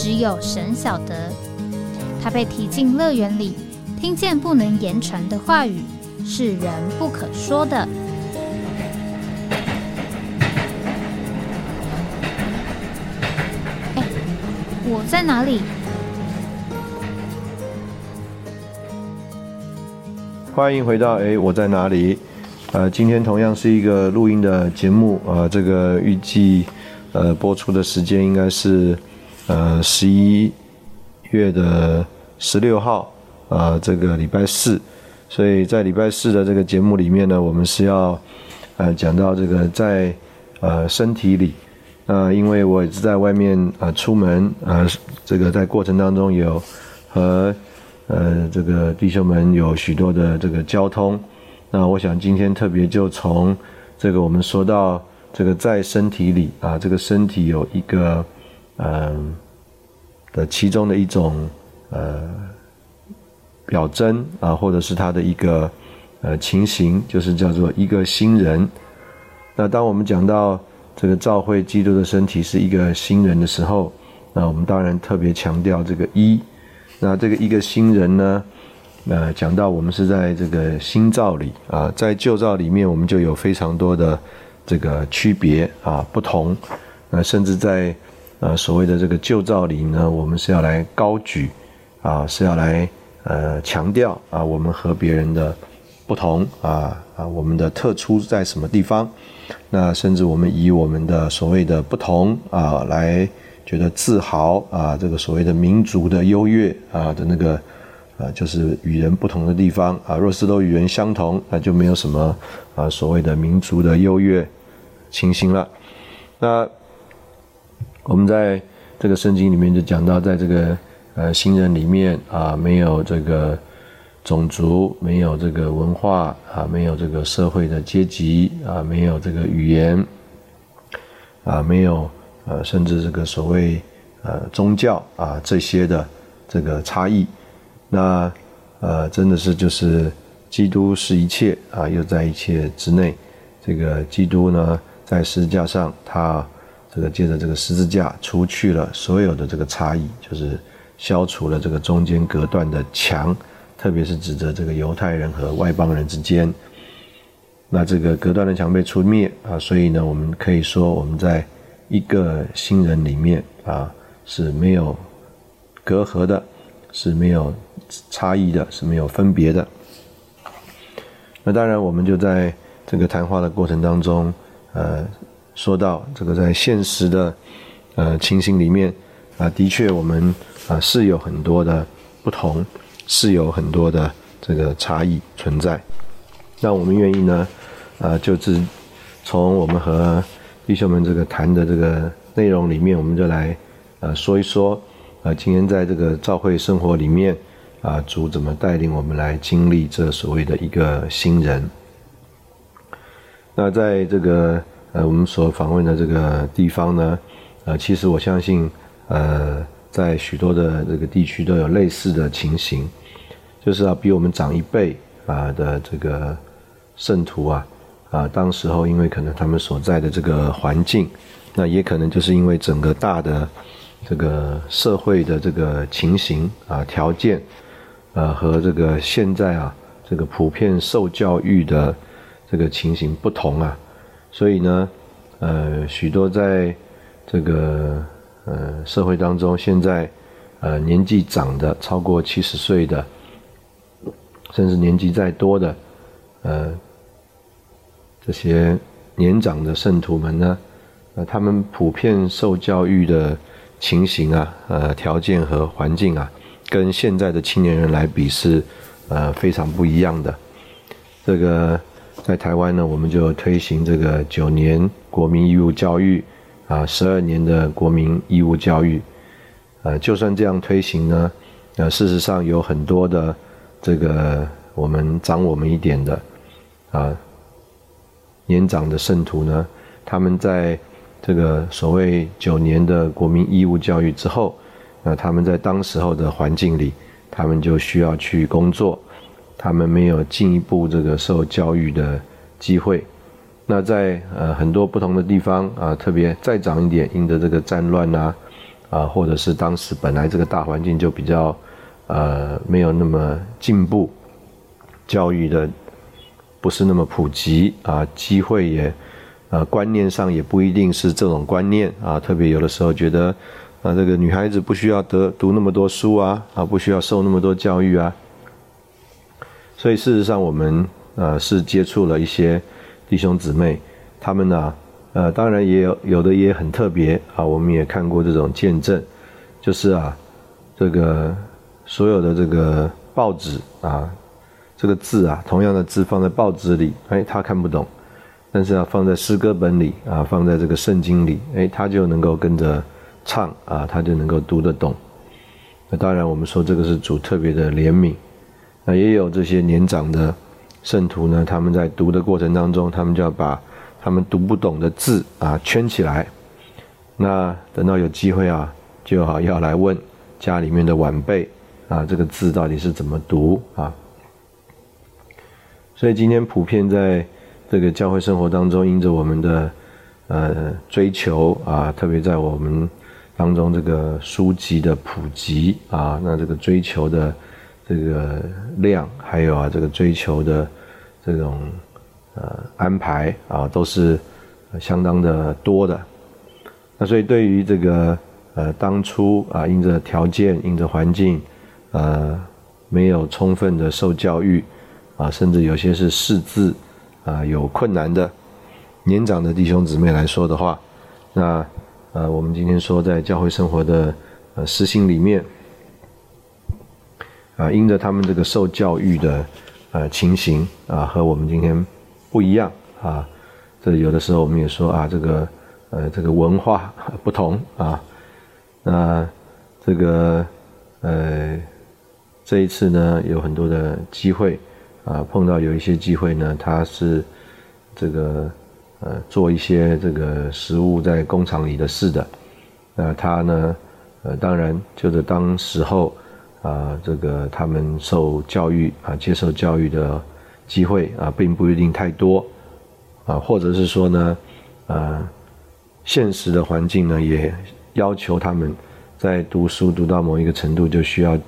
只有神晓得，他被提进乐园里，听见不能言传的话语，是人不可说的。哎，我在哪里？欢迎回到哎，我在哪里？呃，今天同样是一个录音的节目啊，这个预计呃播出的时间应该是。呃，十一月的十六号，啊，这个礼拜四，所以在礼拜四的这个节目里面呢，我们是要呃讲到这个在呃身体里，啊，因为我也是在外面啊出门啊，这个在过程当中有和呃这个弟兄们有许多的这个交通，那我想今天特别就从这个我们说到这个在身体里啊，这个身体有一个。嗯，的其中的一种呃表征啊，或者是他的一个呃情形，就是叫做一个新人。那当我们讲到这个召会基督的身体是一个新人的时候，那我们当然特别强调这个一。那这个一个新人呢，呃，讲到我们是在这个新造里啊，在旧造里面，我们就有非常多的这个区别啊，不同。那甚至在呃，所谓的这个旧造里呢，我们是要来高举，啊，是要来呃强调啊，我们和别人的不同啊啊，我们的特殊在什么地方？那甚至我们以我们的所谓的不同啊，来觉得自豪啊，这个所谓的民族的优越啊的那个啊，就是与人不同的地方啊。若是都与人相同，那就没有什么啊所谓的民族的优越情形了。那。我们在这个圣经里面就讲到，在这个呃新人里面啊，没有这个种族，没有这个文化啊，没有这个社会的阶级啊，没有这个语言啊，没有呃，甚至这个所谓呃宗教啊这些的这个差异。那呃，真的是就是基督是一切啊，又在一切之内。这个基督呢，在十字架上他。这个借着这个十字架，除去了所有的这个差异，就是消除了这个中间隔断的墙，特别是指着这个犹太人和外邦人之间。那这个隔断的墙被除灭啊，所以呢，我们可以说我们在一个新人里面啊是没有隔阂的，是没有差异的，是没有分别的。那当然，我们就在这个谈话的过程当中，呃。说到这个，在现实的呃情形里面啊，的确我们啊是有很多的不同，是有很多的这个差异存在。那我们愿意呢啊，就是从我们和弟兄们这个谈的这个内容里面，我们就来啊说一说啊，今天在这个教会生活里面啊，主怎么带领我们来经历这所谓的一个新人。那在这个。呃，我们所访问的这个地方呢，呃，其实我相信，呃，在许多的这个地区都有类似的情形，就是啊，比我们长一辈啊的这个圣徒啊，啊，当时候因为可能他们所在的这个环境，那也可能就是因为整个大的这个社会的这个情形啊条件，呃，和这个现在啊这个普遍受教育的这个情形不同啊。所以呢，呃，许多在这个呃社会当中，现在呃年纪长的超过七十岁的，甚至年纪再多的，呃，这些年长的圣徒们呢，呃，他们普遍受教育的情形啊，呃，条件和环境啊，跟现在的青年人来比是呃非常不一样的，这个。在台湾呢，我们就推行这个九年国民义务教育，啊，十二年的国民义务教育。呃，就算这样推行呢，呃，事实上有很多的这个我们长我们一点的啊年长的圣徒呢，他们在这个所谓九年的国民义务教育之后，那他们在当时候的环境里，他们就需要去工作，他们没有进一步这个受教育的机会。那在呃很多不同的地方啊，特别再长一点，因着这个战乱呐，啊，或者是当时本来这个大环境就比较呃没有那么进步，教育的不是那么普及啊，机会也呃观念上也不一定是这种观念啊，特别有的时候觉得啊这个女孩子不需要得读那么多书啊，啊不需要受那么多教育啊，所以事实上我们呃是接触了一些。弟兄姊妹，他们呢，呃，当然也有有的也很特别啊。我们也看过这种见证，就是啊，这个所有的这个报纸啊，这个字啊，同样的字放在报纸里，哎，他看不懂；但是要放在诗歌本里啊，放在这个圣经里，哎，他就能够跟着唱啊，他就能够读得懂。那当然，我们说这个是主特别的怜悯。那也有这些年长的。圣徒呢，他们在读的过程当中，他们就要把他们读不懂的字啊圈起来。那等到有机会啊，就好要来问家里面的晚辈啊，这个字到底是怎么读啊？所以今天普遍在这个教会生活当中，因着我们的呃追求啊，特别在我们当中这个书籍的普及啊，那这个追求的这个量，还有啊这个追求的。这种呃安排啊，都是相当的多的。那所以对于这个呃当初啊，因着条件、因着环境，呃没有充分的受教育啊，甚至有些是识字啊有困难的年长的弟兄姊妹来说的话，那呃我们今天说在教会生活的呃实行里面啊，因着他们这个受教育的。呃，情形啊和我们今天不一样啊，这有的时候我们也说啊，这个呃这个文化 不同啊，那这个呃这一次呢有很多的机会啊，碰到有一些机会呢，他是这个呃做一些这个食物在工厂里的事的，那他呢呃当然就是当时候。啊，这个他们受教育啊，接受教育的机会啊，并不一定太多啊，或者是说呢，呃，现实的环境呢，也要求他们在读书读到某一个程度，就需要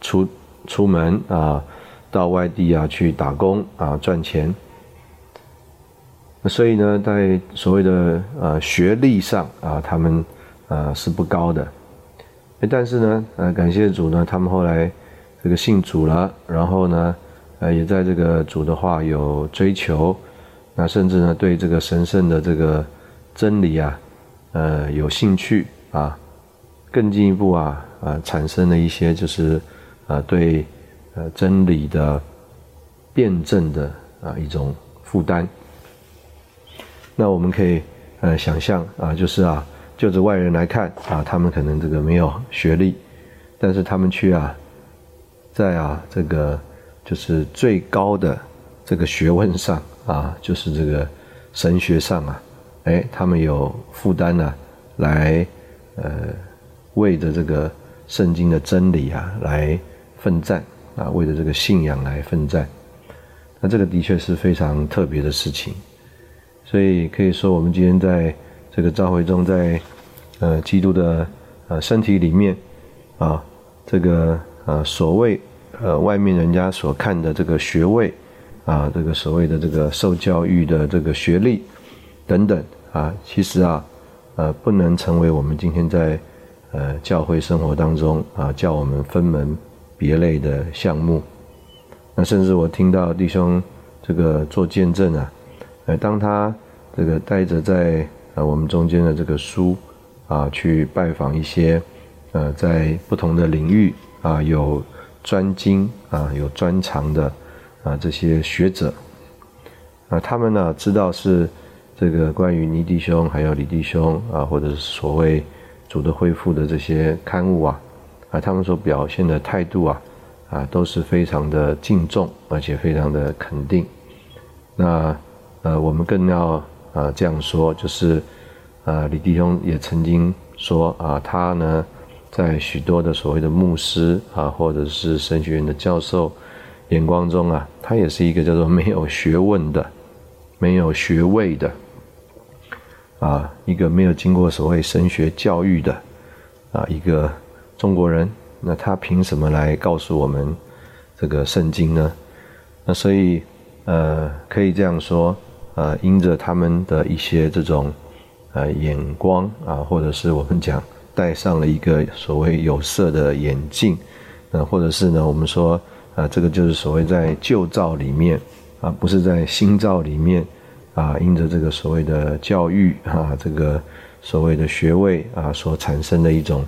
出出门啊，到外地啊去打工啊赚钱。所以呢，在所谓的呃学历上啊，他们呃是不高的。但是呢，呃，感谢主呢，他们后来这个信主了，然后呢，呃，也在这个主的话有追求，那甚至呢，对这个神圣的这个真理啊，呃，有兴趣啊，更进一步啊，啊，产生了一些就是啊，对呃真理的辩证的啊一种负担。那我们可以呃想象啊，就是啊。就着外人来看啊，他们可能这个没有学历，但是他们去啊，在啊这个就是最高的这个学问上啊，就是这个神学上啊，哎，他们有负担呢，来呃为着这个圣经的真理啊来奋战啊，为着这个信仰来奋战，那这个的确是非常特别的事情，所以可以说我们今天在这个召会中在。呃，基督的呃身体里面，啊，这个呃所谓呃外面人家所看的这个学位，啊，这个所谓的这个受教育的这个学历等等啊，其实啊，呃不能成为我们今天在呃教会生活当中啊叫我们分门别类的项目。那甚至我听到弟兄这个做见证啊，呃，当他这个带着在呃我们中间的这个书。啊，去拜访一些，呃，在不同的领域啊有专精啊有专长的啊这些学者，啊，他们呢知道是这个关于尼弟兄还有李弟兄啊，或者是所谓主的恢复的这些刊物啊，啊，他们所表现的态度啊，啊，都是非常的敬重，而且非常的肯定。那呃，我们更要啊这样说，就是呃，李弟兄也曾经说啊，他呢，在许多的所谓的牧师啊，或者是神学院的教授眼光中啊，他也是一个叫做没有学问的、没有学位的。啊，一个没有经过所谓神学教育的啊，一个中国人，那他凭什么来告诉我们这个圣经呢？那所以呃，可以这样说，呃，因着他们的一些这种呃眼光啊，或者是我们讲戴上了一个所谓有色的眼镜，呃，或者是呢，我们说啊，这个就是所谓在旧照里面啊，不是在新照里面。啊，因着这个所谓的教育啊，这个所谓的学位啊，所产生的一种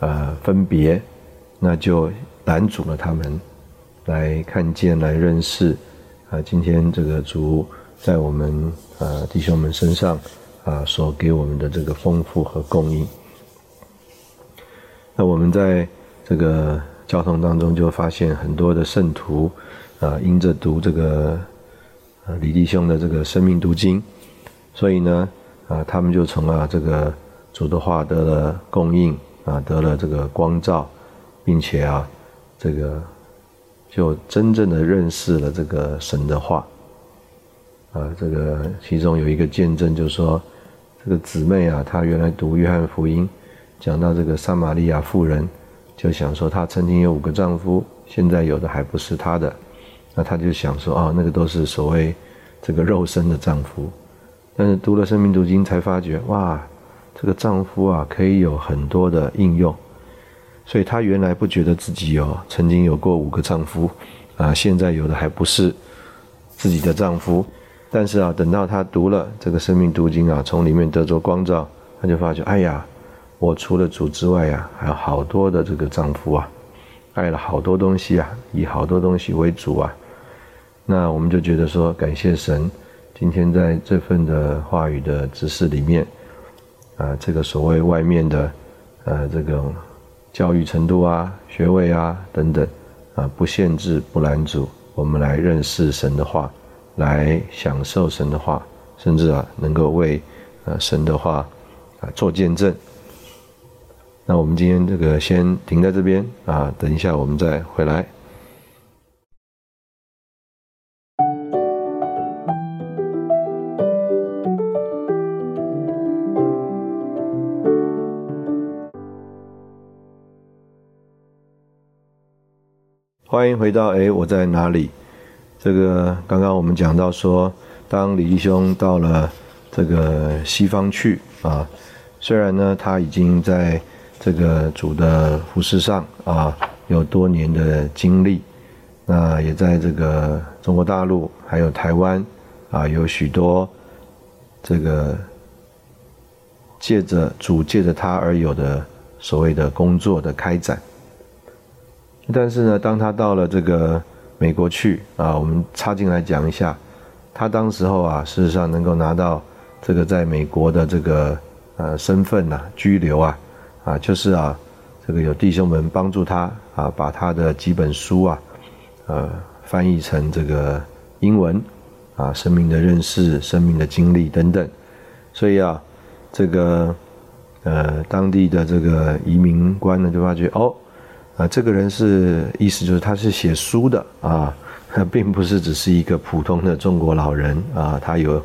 呃分别，那就拦阻了他们来看见、来认识啊。今天这个主在我们呃弟兄们身上啊，所给我们的这个丰富和供应。那我们在这个交通当中就发现很多的圣徒啊，因着读这个。啊，李弟兄的这个生命读经，所以呢，啊，他们就从啊这个主的话得了供应，啊，得了这个光照，并且啊，这个就真正的认识了这个神的话。啊，这个其中有一个见证，就是说，这个姊妹啊，她原来读约翰福音，讲到这个撒玛利亚妇人，就想说她曾经有五个丈夫，现在有的还不是她的。那她就想说啊，那个都是所谓这个肉身的丈夫，但是读了《生命读经》才发觉，哇，这个丈夫啊可以有很多的应用，所以她原来不觉得自己有曾经有过五个丈夫，啊，现在有的还不是自己的丈夫，但是啊，等到他读了这个《生命读经》啊，从里面得着光照，他就发觉，哎呀，我除了主之外呀，还有好多的这个丈夫啊，爱了好多东西啊，以好多东西为主啊。那我们就觉得说，感谢神，今天在这份的话语的指示里面，啊，这个所谓外面的，呃，这个教育程度啊、学位啊等等，啊，不限制、不拦阻，我们来认识神的话，来享受神的话，甚至啊，能够为呃神的话啊做见证。那我们今天这个先停在这边啊，等一下我们再回来。欢迎回到哎，我在哪里？这个刚刚我们讲到说，当李弟兄到了这个西方去啊，虽然呢他已经在这个主的服饰上啊有多年的经历，那也在这个中国大陆还有台湾啊有许多这个借着主借着他而有的所谓的工作的开展。但是呢，当他到了这个美国去啊，我们插进来讲一下，他当时候啊，事实上能够拿到这个在美国的这个呃身份呐，居留啊，啊，就是啊，这个有弟兄们帮助他啊，把他的几本书啊，呃，翻译成这个英文啊，生命的认识、生命的经历等等，所以啊，这个呃当地的这个移民官呢，就发觉哦。啊，这个人是意思就是他是写书的啊，并不是只是一个普通的中国老人啊，他有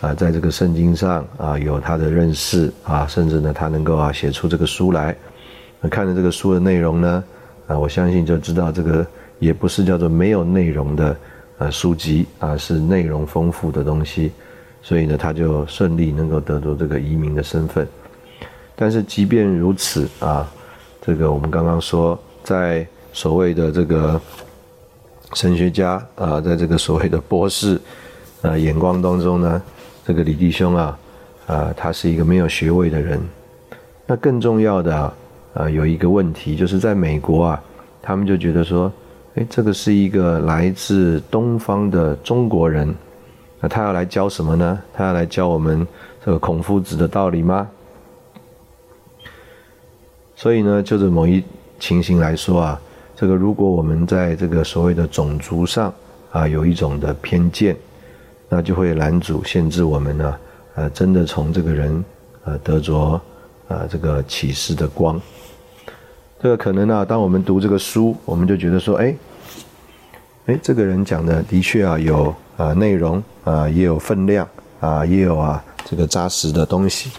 啊，在这个圣经上啊有他的认识啊，甚至呢他能够啊写出这个书来。看着这个书的内容呢，啊，我相信就知道这个也不是叫做没有内容的啊书籍啊，是内容丰富的东西，所以呢他就顺利能够得到这个移民的身份。但是即便如此啊，这个我们刚刚说。在所谓的这个神学家啊，在这个所谓的博士啊眼光当中呢，这个李弟兄啊啊，他是一个没有学位的人。那更重要的啊，有一个问题，就是在美国啊，他们就觉得说，哎，这个是一个来自东方的中国人，那他要来教什么呢？他要来教我们这个孔夫子的道理吗？所以呢，就是某一情形来说啊，这个如果我们在这个所谓的种族上啊有一种的偏见，那就会拦阻限制我们呢，呃，真的从这个人呃得着啊这个启示的光。这个可能呢，当我们读这个书，我们就觉得说，哎，哎，这个人讲的的确啊有啊内容啊也有分量啊也有啊这个扎实的东西。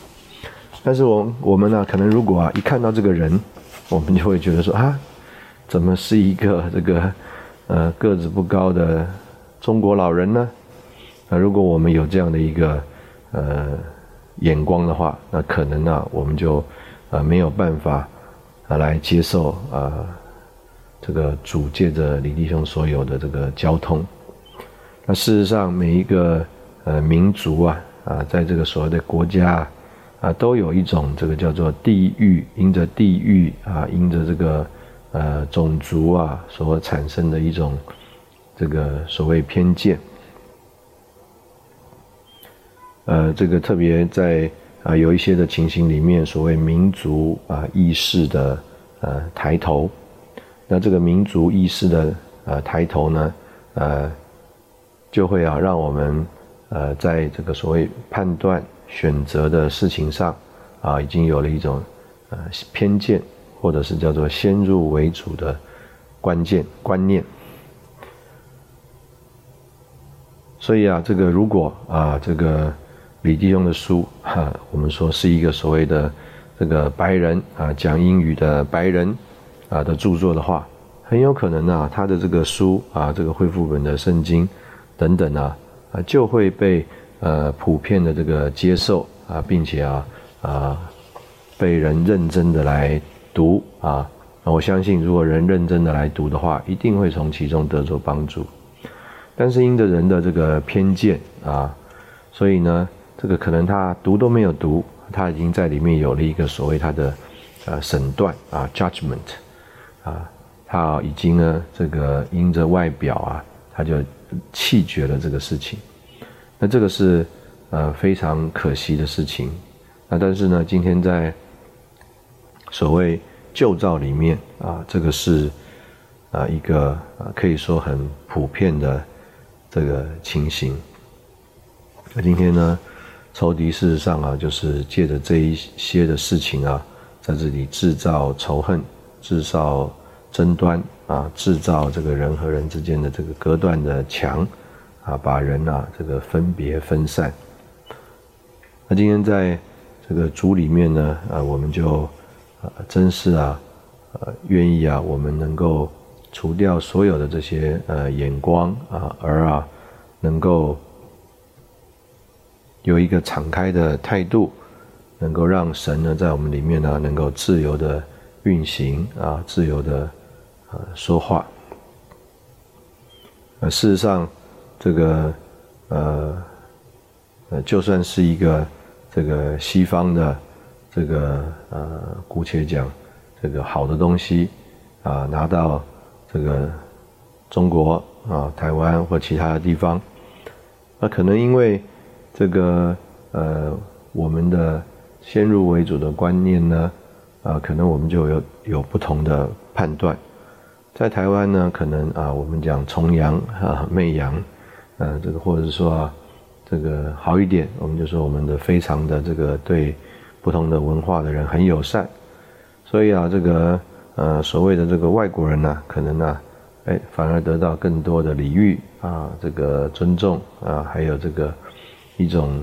但是我我们呢，可能如果啊一看到这个人，我们就会觉得说啊，怎么是一个这个呃个子不高的中国老人呢？那如果我们有这样的一个呃眼光的话，那可能呢我们就呃没有办法啊来接受啊这个主借着李弟兄所有的这个交通。那事实上每一个呃民族啊啊在这个所谓的国家。啊，啊都有一种这个叫做地域，因着地域啊，因着这个呃种族啊所产生的一种这个所谓偏见。呃，这个特别在啊有一些的情形里面，所谓民族啊意识的呃抬头，那这个民族意识的呃抬头呢，呃，就会啊让我们呃在这个所谓判断。选择的事情上，啊，已经有了一种呃偏见，或者是叫做先入为主的关键观念。所以啊，这个如果啊，这个李弟兄的书哈，我们说是一个所谓的这个白人啊讲英语的白人啊的著作的话，很有可能啊，他的这个书啊，这个恢复本的圣经等等啊，啊就会被。呃，普遍的这个接受啊，并且啊啊，被人认真的来读啊，我相信，如果人认真的来读的话，一定会从其中得着帮助。但是因着人的这个偏见啊，所以呢，这个可能他读都没有读，他已经在里面有了一个所谓他的呃审断啊 judgment 啊，他已经呢这个因着外表啊，他就弃绝了这个事情。那这个是呃非常可惜的事情，那但是呢，今天在所谓旧照里面啊，这个是啊一个啊可以说很普遍的这个情形。那今天呢，仇敌事实上啊，就是借着这一些的事情啊，在这里制造仇恨、制造争端啊，制造这个人和人之间的这个隔断的墙。啊，把人啊这个分别分散。那今天在这个组里面呢，啊，我们就啊，真是啊，呃，愿意啊，我们能够除掉所有的这些呃眼光啊，而啊，能够有一个敞开的态度，能够让神呢在我们里面呢，能够自由的运行啊，自由的呃说话。呃，事实上。这个呃呃，就算是一个这个西方的这个呃，姑且讲这个好的东西啊，拿到这个中国啊、台湾或其他的地方，那可能因为这个呃，我们的先入为主的观念呢，啊，可能我们就有有不同的判断。在台湾呢，可能啊，我们讲崇洋啊、媚洋。呃，这个或者是说啊，这个好一点，我们就说我们的非常的这个对不同的文化的人很友善，所以啊，这个呃所谓的这个外国人呢，可能呢，哎，反而得到更多的礼遇啊，这个尊重啊，还有这个一种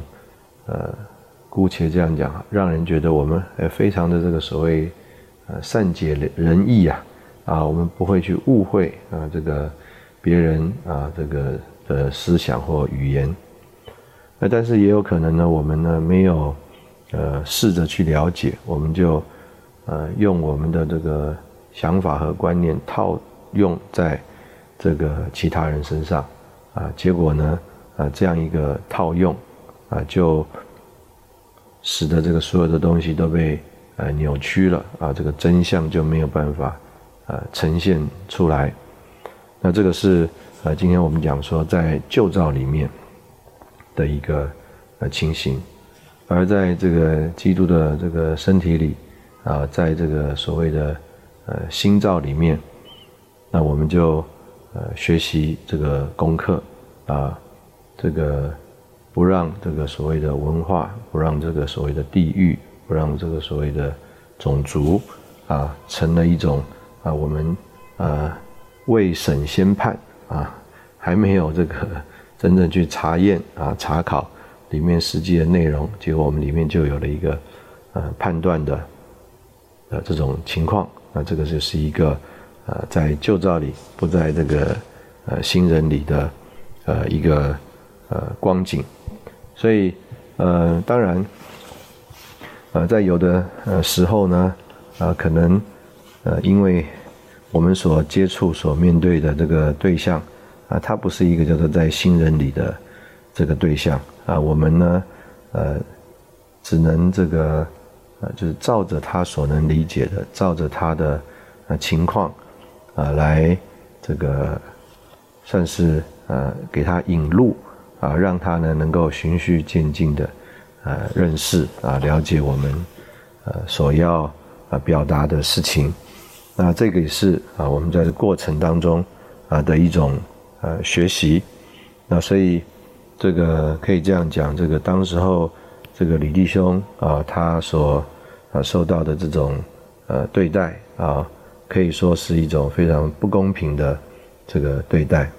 呃，姑且这样讲，让人觉得我们呃非常的这个所谓呃善解人意啊，啊，我们不会去误会啊这个别人啊这个。的思想或语言，那但是也有可能呢，我们呢没有呃试着去了解，我们就呃用我们的这个想法和观念套用在这个其他人身上啊，结果呢啊这样一个套用啊，就使得这个所有的东西都被呃扭曲了啊，这个真相就没有办法呃呈现出来，那这个是。呃，今天我们讲说，在旧照里面的一个呃情形，而在这个基督的这个身体里，啊，在这个所谓的呃心照里面，那我们就呃学习这个功课啊，这个不让这个所谓的文化，不让这个所谓的地域，不让这个所谓的种族啊，成了一种啊我们啊未审先判啊，还没有这个 真正去查验啊查考里面实际的内容，结果我们里面就有了一个呃判断的。呃，这种情况，那这个就是一个，呃，在旧照里不在这个呃新人里的呃一个呃光景，所以呃当然，呃在有的呃时候呢，啊可能呃因为我们所接触所面对的这个对象啊，他不是一个叫做在新人里的这个对象啊，我们呢呃只能这个。啊，就是照着他所能理解的，照着他的呃情况，啊，来这个算是呃给他引路啊，让他呢能够循序渐进的呃认识啊，了解我们呃所要啊表达的事情。那这个也是啊我们在过程当中啊的一种呃学习。那所以这个可以这样讲，这个当时候。这个李弟兄啊，他所啊受到的这种呃对待啊，可以说是一种非常不公平的这个对待。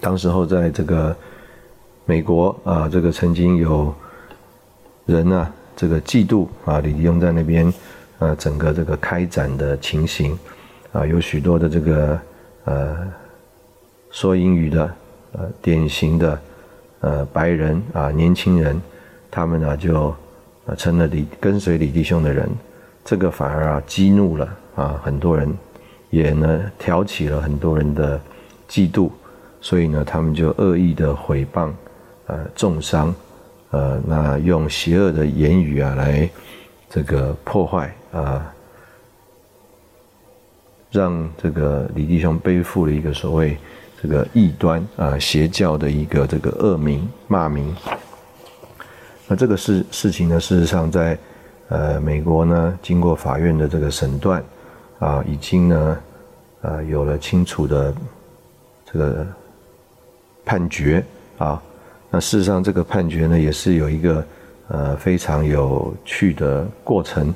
当时候在这个美国啊，这个曾经有人呢，这个嫉妒啊李弟兄在那边呃整个这个开展的情形啊，有许多的这个呃说英语的呃典型的呃白人啊年轻人。他们呢就，成了李跟随李弟兄的人，这个反而啊激怒了啊很多人，也呢挑起了很多人的嫉妒，所以呢他们就恶意的毁谤，呃重伤，呃那用邪恶的言语啊来这个破坏啊，让这个李弟兄背负了一个所谓这个异端啊邪教的一个这个恶名骂名。那这个事事情呢，事实上在，呃，美国呢，经过法院的这个审断，啊，已经呢，呃，有了清楚的这个判决啊。那事实上，这个判决呢，也是有一个呃非常有趣的过程。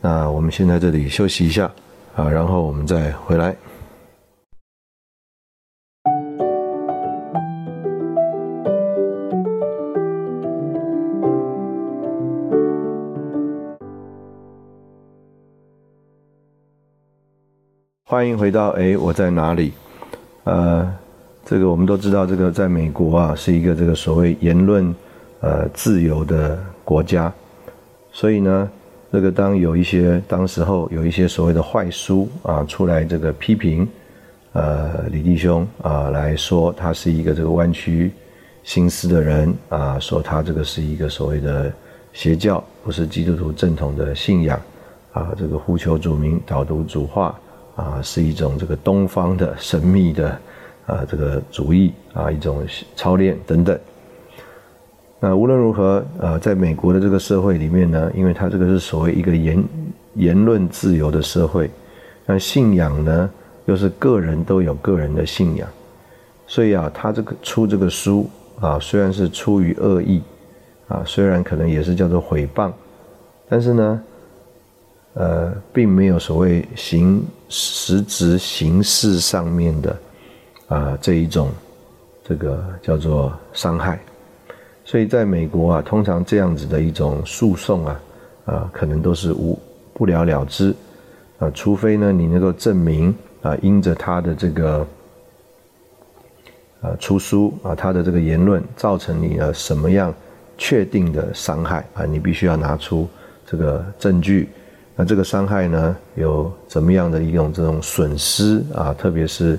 那我们先在这里休息一下啊，然后我们再回来。欢迎回到哎，我在哪里？呃，这个我们都知道，这个在美国啊，是一个这个所谓言论呃自由的国家。所以呢，这个当有一些当时候有一些所谓的坏书啊出来，这个批评呃李弟兄啊来说，他是一个这个弯曲心思的人啊，说他这个是一个所谓的邪教，不是基督徒正统的信仰啊，这个呼求主名，导读主话。啊，是一种这个东方的神秘的啊这个主义啊，一种操练等等。那无论如何，呃，在美国的这个社会里面呢，因为它这个是所谓一个言言论自由的社会，那信仰呢又是个人都有个人的信仰，所以啊，他这个出这个书啊，虽然是出于恶意啊，虽然可能也是叫做诽谤，但是呢。呃，并没有所谓形实质形式上面的啊这一种这个叫做伤害，所以在美国啊，通常这样子的一种诉讼啊啊，可能都是无不了了之啊，除非呢你能够证明啊，因着他的这个啊出书啊，他的这个言论造成你的什么样确定的伤害啊，你必须要拿出这个证据。那这个伤害呢，有怎么样的一种这种损失啊？特别是，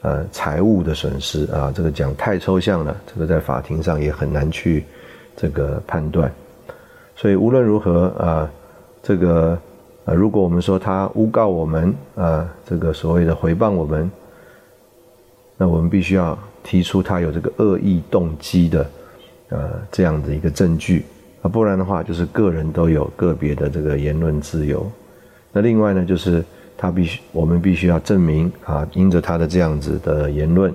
呃，财务的损失啊，这个讲太抽象了，这个在法庭上也很难去这个判断。所以无论如何啊，这个啊，如果我们说他诬告我们啊，这个所谓的回谤我们，那我们必须要提出他有这个恶意动机的呃这样的一个证据啊，不然的话就是个人都有个别的这个言论自由。那另外呢，就是他必须我们必须要证明啊，因着他的这样子的言论，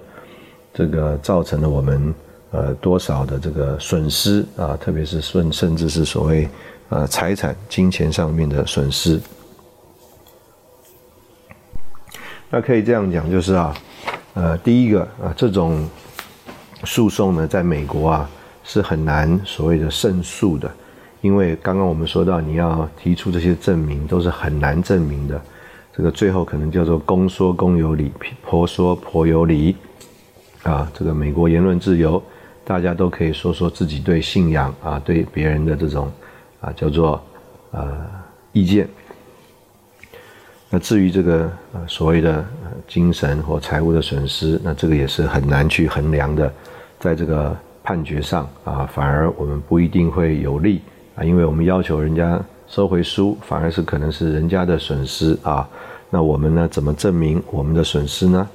这个造成了我们呃多少的这个损失啊，特别是甚甚至是所谓呃财产、金钱上面的损失。那可以这样讲，就是啊，呃，第一个啊，这种诉讼呢，在美国啊是很难所谓的胜诉的，因为刚刚我们说到，你要提出这些证明都是很难证明的，这个最后可能叫做公说公有理，婆说婆有理，啊，这个美国言论自由，大家都可以说说自己对信仰啊，对别人的这种啊，叫做呃意见。那至于这个呃所谓的精神或财务的损失，那这个也是很难去衡量的，在这个判决上啊，反而我们不一定会有利啊，因为我们要求人家收回书，反而是可能是人家的损失啊。那我们呢，怎么证明我们的损失呢？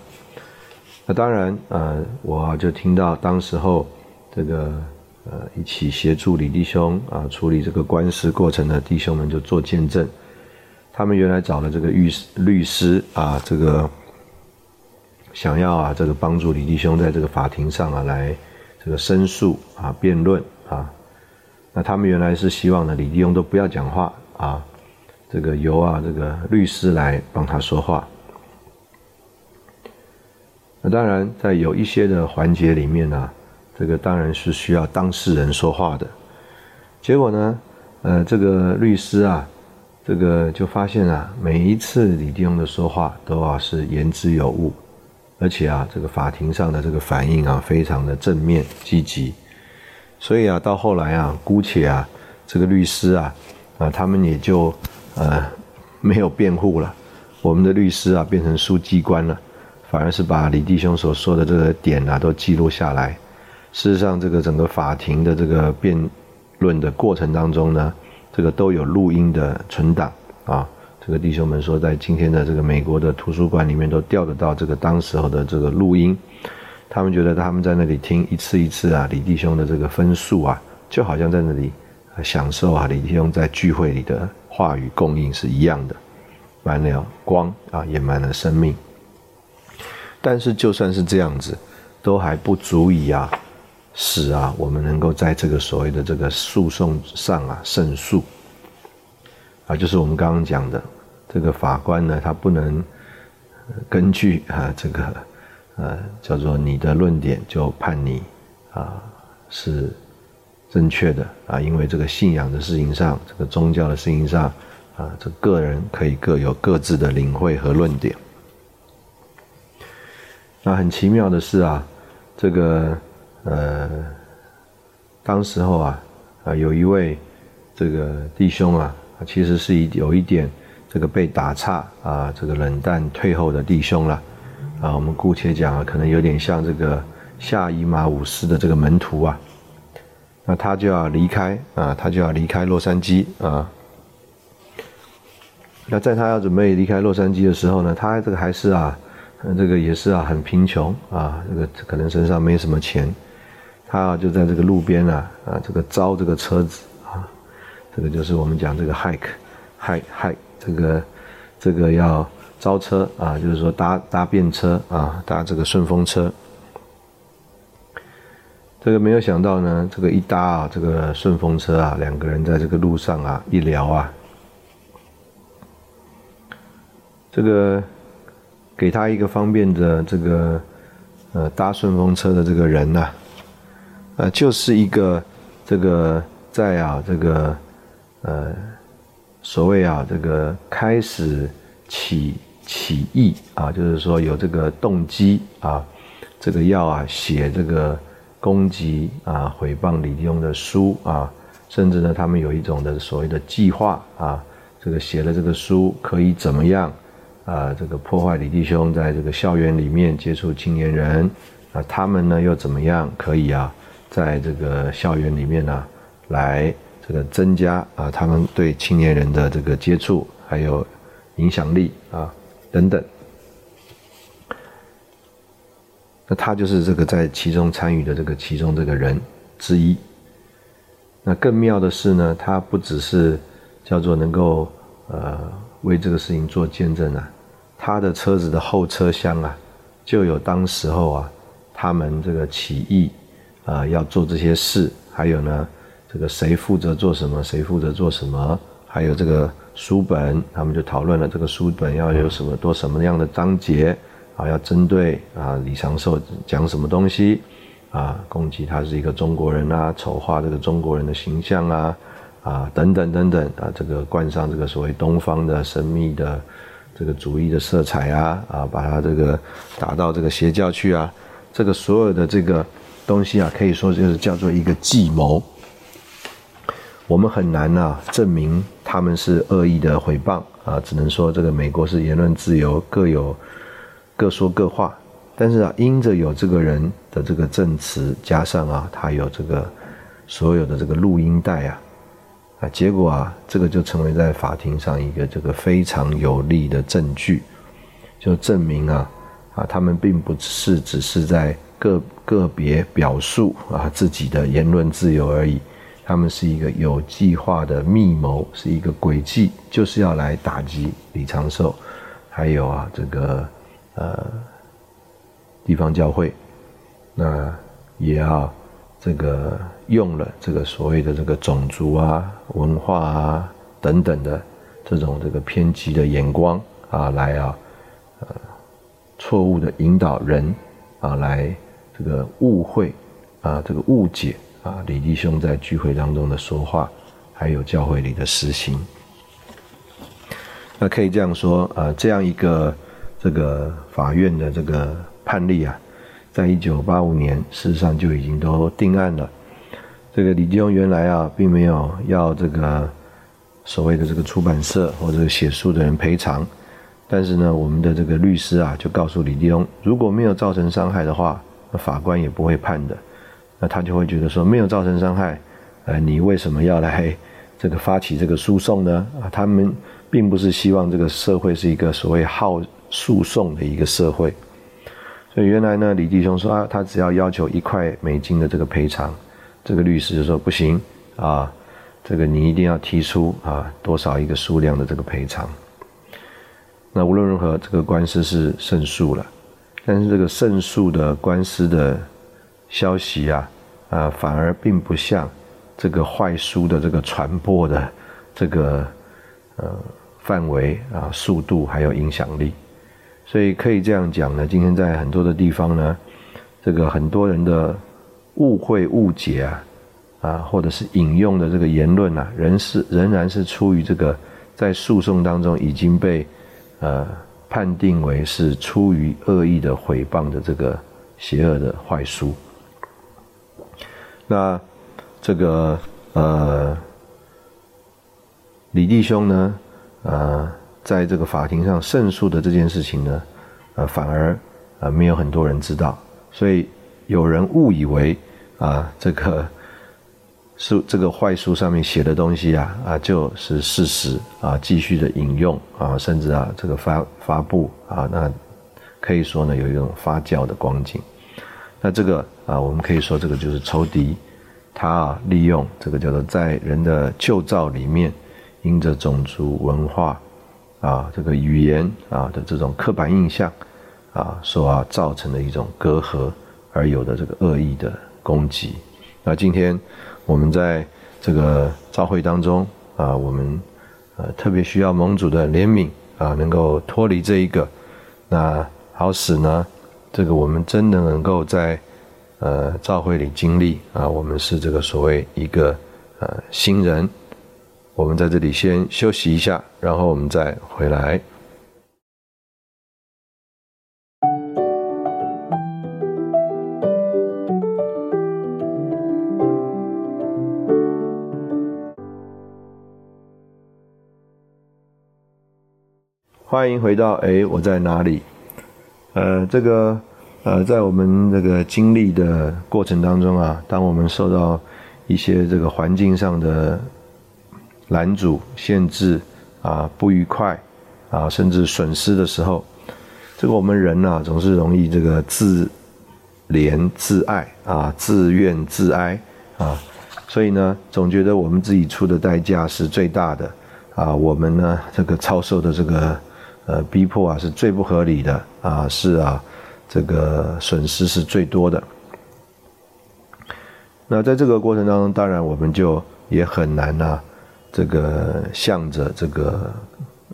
那当然呃，我就听到当时候这个呃一起协助李弟兄啊处理这个官司过程的弟兄们就做见证。他们原来找了这个律师律师啊，这个想要啊，这个帮助李弟兄在这个法庭上啊来这个申诉啊辩论啊。那他们原来是希望呢，李弟兄都不要讲话啊，这个由啊这个律师来帮他说话。那当然，在有一些的环节里面呢，这个当然是需要当事人说话的。结果呢，呃，这个律师啊。这个就发现啊，每一次李弟兄的说话都啊是言之有物，而且啊，这个法庭上的这个反应啊，非常的正面积极。所以啊，到后来啊，姑且啊，这个律师啊，啊，他们也就呃没有辩护了。我们的律师啊，变成书记官了，反而是把李弟兄所说的这个点啊，都记录下来。事实上，这个整个法庭的这个辩论的过程当中呢。这个都有录音的存档啊，这个弟兄们说，在今天的这个美国的图书馆里面都调得到这个当时候的这个录音，他们觉得他们在那里听一次一次啊，李弟兄的这个分数啊，就好像在那里享受啊，李弟兄在聚会里的话语供应是一样的，满了光啊，也满了生命。但是就算是这样子，都还不足以啊。使啊，我们能够在这个所谓的这个诉讼上啊胜诉，啊，就是我们刚刚讲的，这个法官呢，他不能根据啊这个呃叫做你的论点就判你啊是正确的啊，因为这个信仰的事情上，这个宗教的事情上啊，这个人可以各有各自的领会和论点。那很奇妙的是啊，这个。呃，当时候啊，啊，有一位这个弟兄啊，其实是一有一点这个被打岔啊，这个冷淡退后的弟兄了啊。我们姑且讲啊，可能有点像这个下伊马武斯的这个门徒啊。那他就要离开啊，他就要离开洛杉矶啊。那在他要准备离开洛杉矶的时候呢，他这个还是啊，这个也是啊，很贫穷啊，这个可能身上没什么钱。他就在这个路边啊，啊，这个招这个车子啊，这个就是我们讲这个 hike，hike，hike，这个这个要招车啊，就是说搭搭便车啊，搭这个顺风车。这个没有想到呢，这个一搭啊，这个顺风车啊，两个人在这个路上啊一聊啊，这个给他一个方便的这个呃搭顺风车的这个人呐。呃，就是一个这个在啊，这个呃，所谓啊，这个开始起起义啊，就是说有这个动机啊，这个要啊写这个攻击啊毁谤李弟兄的书啊，甚至呢，他们有一种的所谓的计划啊，这个写了这个书可以怎么样啊？这个破坏李弟兄在这个校园里面接触青年人啊，他们呢又怎么样可以啊？在这个校园里面呢，来这个增加啊，他们对青年人的这个接触还有影响力啊等等。那他就是这个在其中参与的这个其中这个人之一。那更妙的是呢，他不只是叫做能够呃为这个事情做见证啊，他的车子的后车厢啊，就有当时候啊他们这个起义啊要做这些事，还有呢这个谁负责做什么，谁负责做什么，还有这个书本，他们就讨论了这个书本要有什么多什么样的章节啊，要针对啊李长寿讲什么东西。啊，攻击他是一个中国人啊，丑化这个中国人的形象啊，啊，等等等等啊，这个冠上这个所谓东方的神秘的这个主义的色彩啊，啊，把他这个打到这个邪教去啊，这个所有的这个东西啊，可以说就是叫做一个计谋。我们很难啊证明他们是恶意的诽谤啊，只能说这个美国是言论自由，各有各说各话。但是啊，因着有这个人的这个证词，加上啊，他有这个所有的这个录音带啊，啊，结果啊，这个就成为在法庭上一个这个非常有力的证据，就证明啊，啊，他们并不是只是在个个别表述啊自己的言论自由而已，他们是一个有计划的密谋，是一个诡计，就是要来打击李长寿，还有啊，这个呃。地方教会，那也要这个用了这个所谓的这个种族啊、文化啊等等的这种这个偏激的眼光啊，来啊，呃，错误的引导人啊，来这个误会啊，这个误解啊，李弟兄在聚会当中的说话，还有教会里的实行。那可以这样说啊，这样一个这个法院的这个。判例啊，在一九八五年，事实上就已经都定案了。这个李继荣原来啊，并没有要这个所谓的这个出版社或者写书的人赔偿，但是呢，我们的这个律师啊，就告诉李继荣，如果没有造成伤害的话，那法官也不会判的。那他就会觉得说，没有造成伤害，呃，你为什么要来这个发起这个诉讼呢？啊，他们并不是希望这个社会是一个所谓好诉讼的一个社会。所以原来呢，李弟兄说啊，他只要要求一块美金的这个赔偿，这个律师就说不行啊，这个你一定要提出啊多少一个数量的这个赔偿。那无论如何，这个官司是胜诉了，但是这个胜诉的官司的消息啊，啊反而并不像这个坏书的这个传播的这个呃范围啊、速度还有影响力。所以可以这样讲呢，今天在很多的地方呢，这个很多人的误会误解啊，啊，或者是引用的这个言论啊，仍是仍然是出于这个在诉讼当中已经被呃判定为是出于恶意的诽谤的这个邪恶的坏书。那这个呃李弟兄呢，呃。在这个法庭上胜诉的这件事情呢，呃，反而呃没有很多人知道，所以有人误以为啊，这个书这个坏书上面写的东西啊啊就是事实啊，继续的引用啊，甚至啊这个发发布啊，那可以说呢有一种发酵的光景。那这个啊，我们可以说这个就是仇敌，他啊利用这个叫做在人的旧造里面，因着种族文化。啊，这个语言啊的这种刻板印象，啊，所啊造成的一种隔阂而有的这个恶意的攻击。那今天我们在这个召会当中啊，我们呃特别需要盟主的怜悯啊，能够脱离这一个，那好使呢，这个我们真的能够在呃召会里经历啊，我们是这个所谓一个呃新人。我们在这里先休息一下，然后我们再回来。欢迎回到哎，我在哪里？呃，这个呃，在我们这个经历的过程当中啊，当我们受到一些这个环境上的。拦阻、限制啊，不愉快啊，甚至损失的时候，这个我们人呢，总是容易这个自怜自爱啊，自怨自哀啊，所以呢，总觉得我们自己出的代价是最大的，啊，我们呢这个遭受的这个呃逼迫啊是最不合理的啊，是啊，这个损失是最多的。那在这个过程当中，当然我们就也很难呐，这个向着这个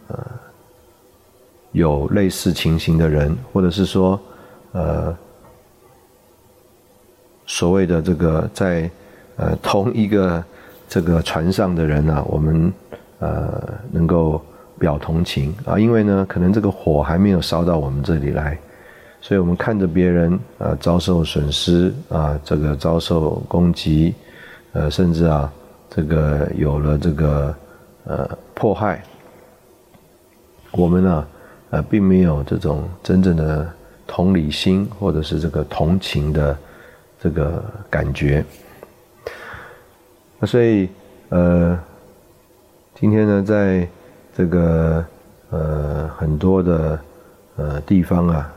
呃有类似情形的人，或者是说呃所谓的这个在。呃，同一个这个船上的人呢，我们呃能够表同情啊，因为呢，可能这个火还没有烧到我们这里来，所以我们看着别人呃遭受损失啊，这个遭受攻击，呃，甚至啊，这个有了这个呃迫害，我们呢呃并没有这种真正的同理心或者是这个同情的这个感觉。所以，呃，今天呢，在这个呃很多的呃地方啊，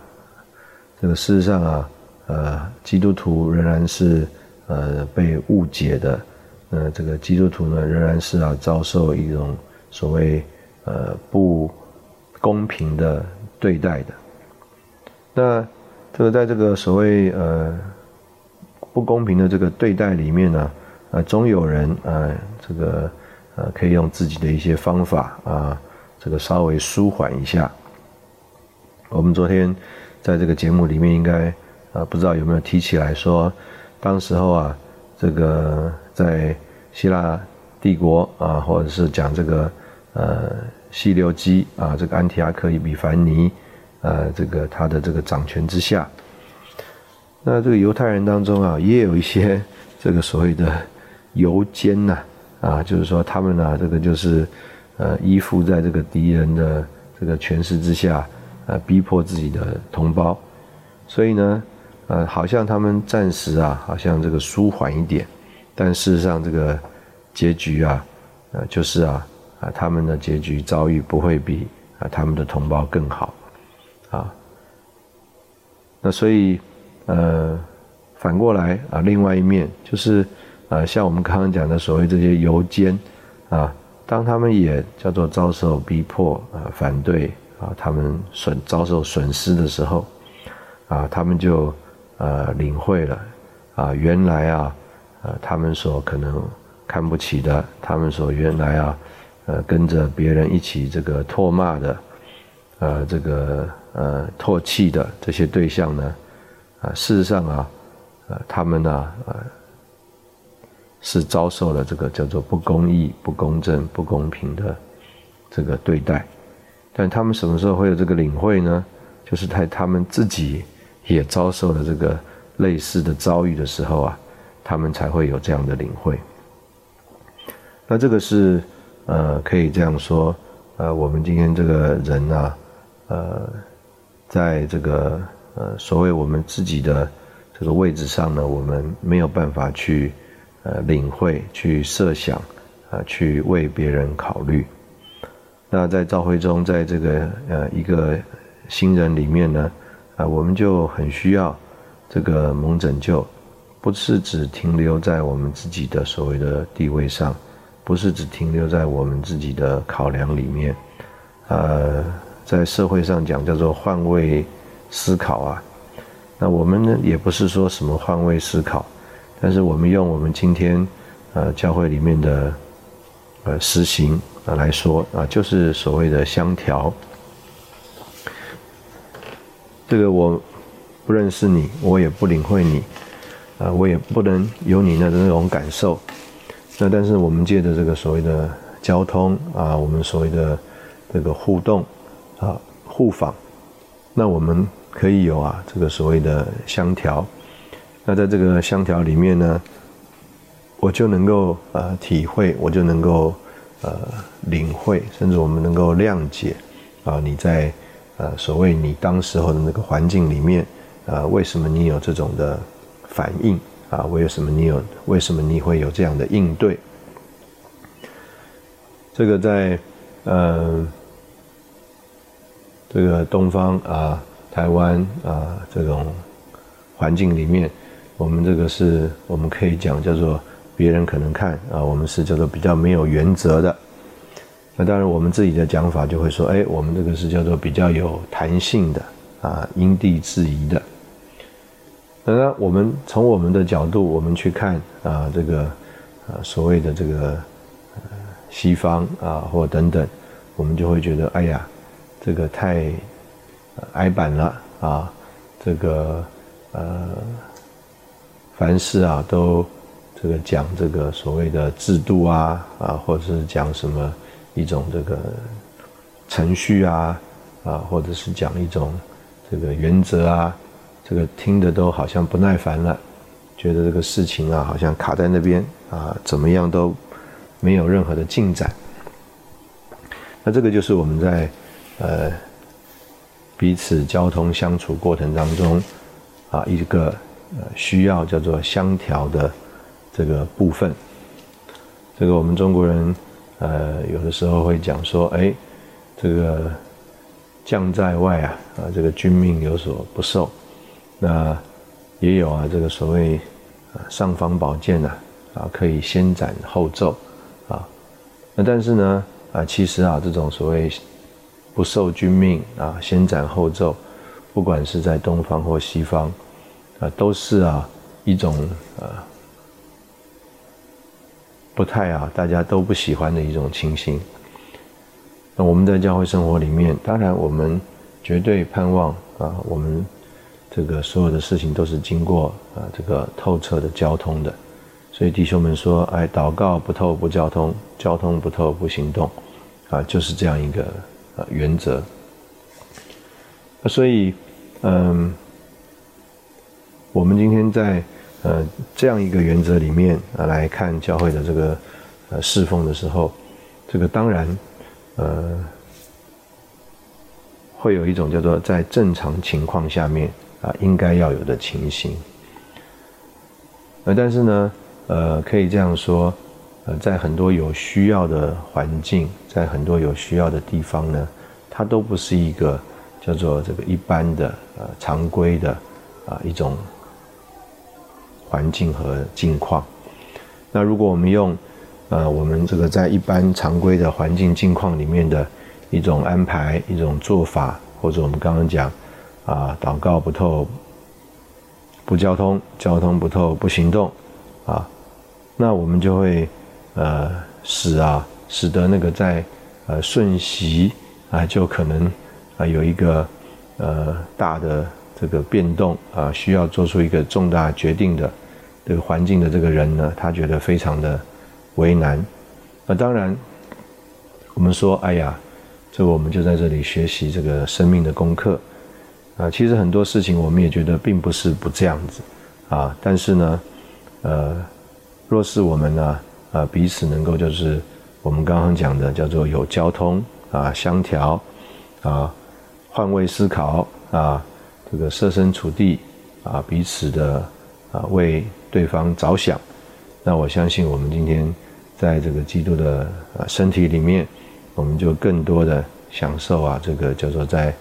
这个事实上啊，呃，基督徒仍然是呃被误解的，呃，这个基督徒呢，仍然是啊遭受一种所谓呃不公平的对待的。那这个在这个所谓呃不公平的这个对待里面呢？啊，总有人啊，这个呃，可以用自己的一些方法啊，这个稍微舒缓一下。我们昨天在这个节目里面，应该啊，不知道有没有提起来说，当时候啊，这个在希腊帝国啊，或者是讲这个呃西流基啊，这个安提阿克伊比凡尼呃，这个他的这个掌权之下，那这个犹太人当中啊，也有一些这个所谓的。游奸呐，啊就是说他们呢，这个就是，呃，依附在这个敌人的这个权势之下，呃，逼迫自己的同胞，所以呢，呃，好像他们暂时啊，好像这个舒缓一点，但事实上这个结局啊，呃，就是啊，啊，他们的结局遭遇不会比啊他们的同胞更好，啊，那所以，呃，反过来啊，另外一面就是。啊，像我们刚刚讲的所谓这些游奸，啊，当他们也叫做遭受逼迫啊，反对啊，他们损遭受损失的时候，啊，他们就呃领会了，啊，原来啊，呃，他们所可能看不起的，他们所原来啊，呃，跟着别人一起这个唾骂的，呃，这个呃唾弃的这些对象呢，啊，事实上啊，呃，他们呢，呃。是遭受了这个叫做不公义、不公正、不公平的这个对待，但他们什么时候会有这个领会呢？就是在他们自己也遭受了这个类似的遭遇的时候啊，他们才会有这样的领会。那这个是呃，可以这样说，呃，我们今天这个人呢，呃，在这个呃所谓我们自己的这个位置上呢，我们没有办法去。呃，领会去设想，啊，去为别人考虑。那在召会中，在这个呃一个新人里面呢，啊，我们就很需要这个蒙拯救，不是只停留在我们自己的所谓的地位上，不是只停留在我们自己的考量里面，呃，在社会上讲叫做换位思考啊。那我们呢，也不是说什么换位思考。但是我们用我们今天，呃，教会里面的，呃，实行啊来说啊，就是所谓的相调。这个我不认识你，我也不领会你，啊，我也不能有你的那种感受。那但是我们借着这个所谓的交通啊，我们所谓的这个互动啊，互访，那我们可以有啊，这个所谓的相调。那在这个香条里面呢，我就能够呃体会，我就能够呃领会，甚至我们能够谅解啊，你在呃所谓你当时候的那个环境里面啊，为什么你有这种的反应啊？为什么你有？为什么你会有这样的应对？这个在呃这个东方啊，台湾啊这种环境里面。我们这个是我们可以讲叫做别人可能看啊，我们是叫做比较没有原则的。那当然，我们自己的讲法就会说，哎，我们这个是叫做比较有弹性的啊，因地制宜的。那我们从我们的角度，我们去看啊，这个啊所谓的这个西方啊，或等等，我们就会觉得，哎呀，这个太矮板了啊，这个呃，凡事啊都这个讲这个所谓的制度啊啊，或者是讲什么一种这个程序啊啊，或者是讲一种这个原则啊。这个听的都好像不耐烦了，觉得这个事情啊，好像卡在那边啊，怎么样都没有任何的进展。那这个就是我们在呃彼此交通相处过程当中啊一个呃需要叫做相调的这个部分。这个我们中国人呃有的时候会讲说，哎，这个将在外啊，啊这个君命有所不受。那也有啊，这个所谓啊尚方宝剑呐，啊可以先斩后奏，啊，那但是呢啊其实啊这种所谓不受君命啊先斩后奏，不管是在东方或西方，啊都是啊一种啊不太啊大家都不喜欢的一种情形。那我们在教会生活里面，当然我们绝对盼望啊我们。这个所有的事情都是经过啊这个透彻的交通的，所以弟兄们说，哎，祷告不透不交通，交通不透不行动，啊，就是这样一个啊原则。所以，嗯，我们今天在呃这样一个原则里面啊来看教会的这个呃侍奉的时候，这个当然呃会有一种叫做在正常情况下面。啊，应该要有的情形。呃，但是呢，呃，可以这样说，呃，在很多有需要的环境，在很多有需要的地方呢，它都不是一个叫做这个一般的呃常规的啊一种环境和境况。那如果我们用呃我们这个在一般常规的环境境况里面的一种安排、一种做法，或者我们刚刚讲。啊，祷告不透，不交通；交通不透，不行动。啊，那我们就会呃使啊，使得那个在呃瞬息啊，就可能啊有一个呃大的这个变动啊，需要做出一个重大决定的这个环境的这个人呢，他觉得非常的为难。那当然，我们说，哎呀，这我们就在这里学习这个生命的功课。啊，其实很多事情我们也觉得并不是不这样子，啊，但是呢，呃，若是我们呢，啊，彼此能够就是我们刚刚讲的叫做有交通啊，相调啊，换位思考啊，这个设身处地啊，彼此的啊为对方着想，那我相信我们今天在这个基督的啊身体里面，我们就更多的享受啊，这个叫做在。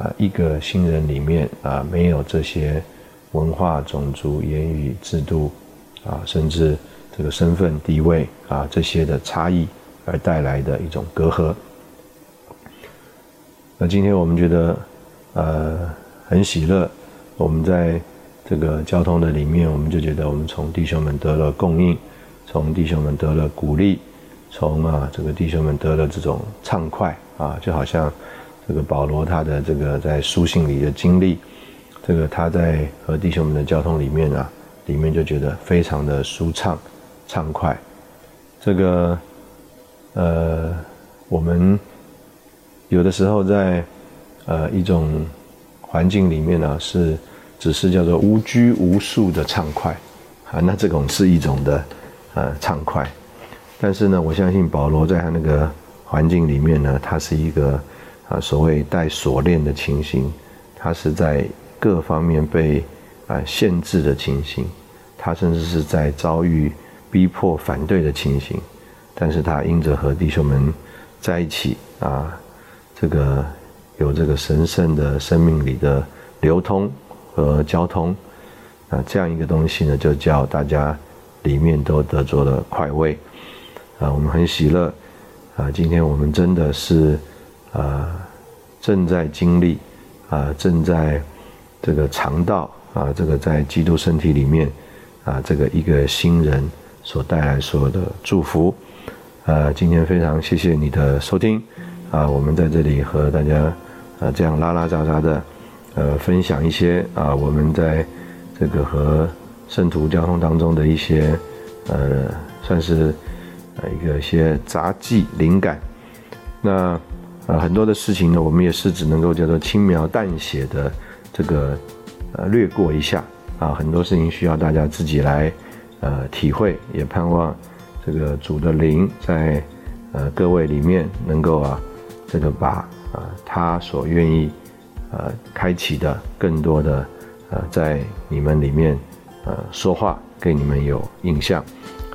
啊，一个新人里面啊，没有这些文化、种族、言语、制度啊，甚至这个身份地位啊这些的差异而带来的一种隔阂。那今天我们觉得呃很喜乐，我们在这个交通的里面，我们就觉得我们从弟兄们得了供应，从弟兄们得了鼓励，从啊这个弟兄们得了这种畅快啊，就好像。这个保罗他的这个在书信里的经历，这个他在和弟兄们的交通里面啊，里面就觉得非常的舒畅、畅快。这个呃，我们有的时候在呃一种环境里面呢，是只是叫做无拘无束的畅快啊，那这种是一种的呃畅快。但是呢，我相信保罗在他那个环境里面呢，他是一个。啊，所谓带锁链的情形，他是在各方面被啊限制的情形，他甚至是在遭遇逼迫反对的情形，但是他因着和弟兄们在一起啊，这个有这个神圣的生命里的流通和交通啊，这样一个东西呢，就叫大家里面都得着了快慰。啊，我们很喜乐。啊，今天我们真的是啊，正在经历啊，正在这个肠道啊，这个在基督身体里面啊，这个一个新人所带来所有的祝福。啊，今天非常谢谢你的收听。啊，我们在这里和大家呃这样拉拉杂杂的呃分享一些啊，我们在这个和圣徒交通当中的一些呃，算是呃。一个一些杂技灵感，那呃很多的事情呢，我们也是只能够叫做轻描淡写的这个呃略过一下啊，很多事情需要大家自己来呃体会，也盼望这个主的灵在呃各位里面能够啊这个把啊他所愿意呃开启的更多的呃在你们里面呃说话，给你们有印象。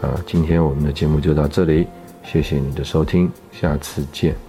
啊，今天我们的节目就到这里，谢谢你的收听，下次见。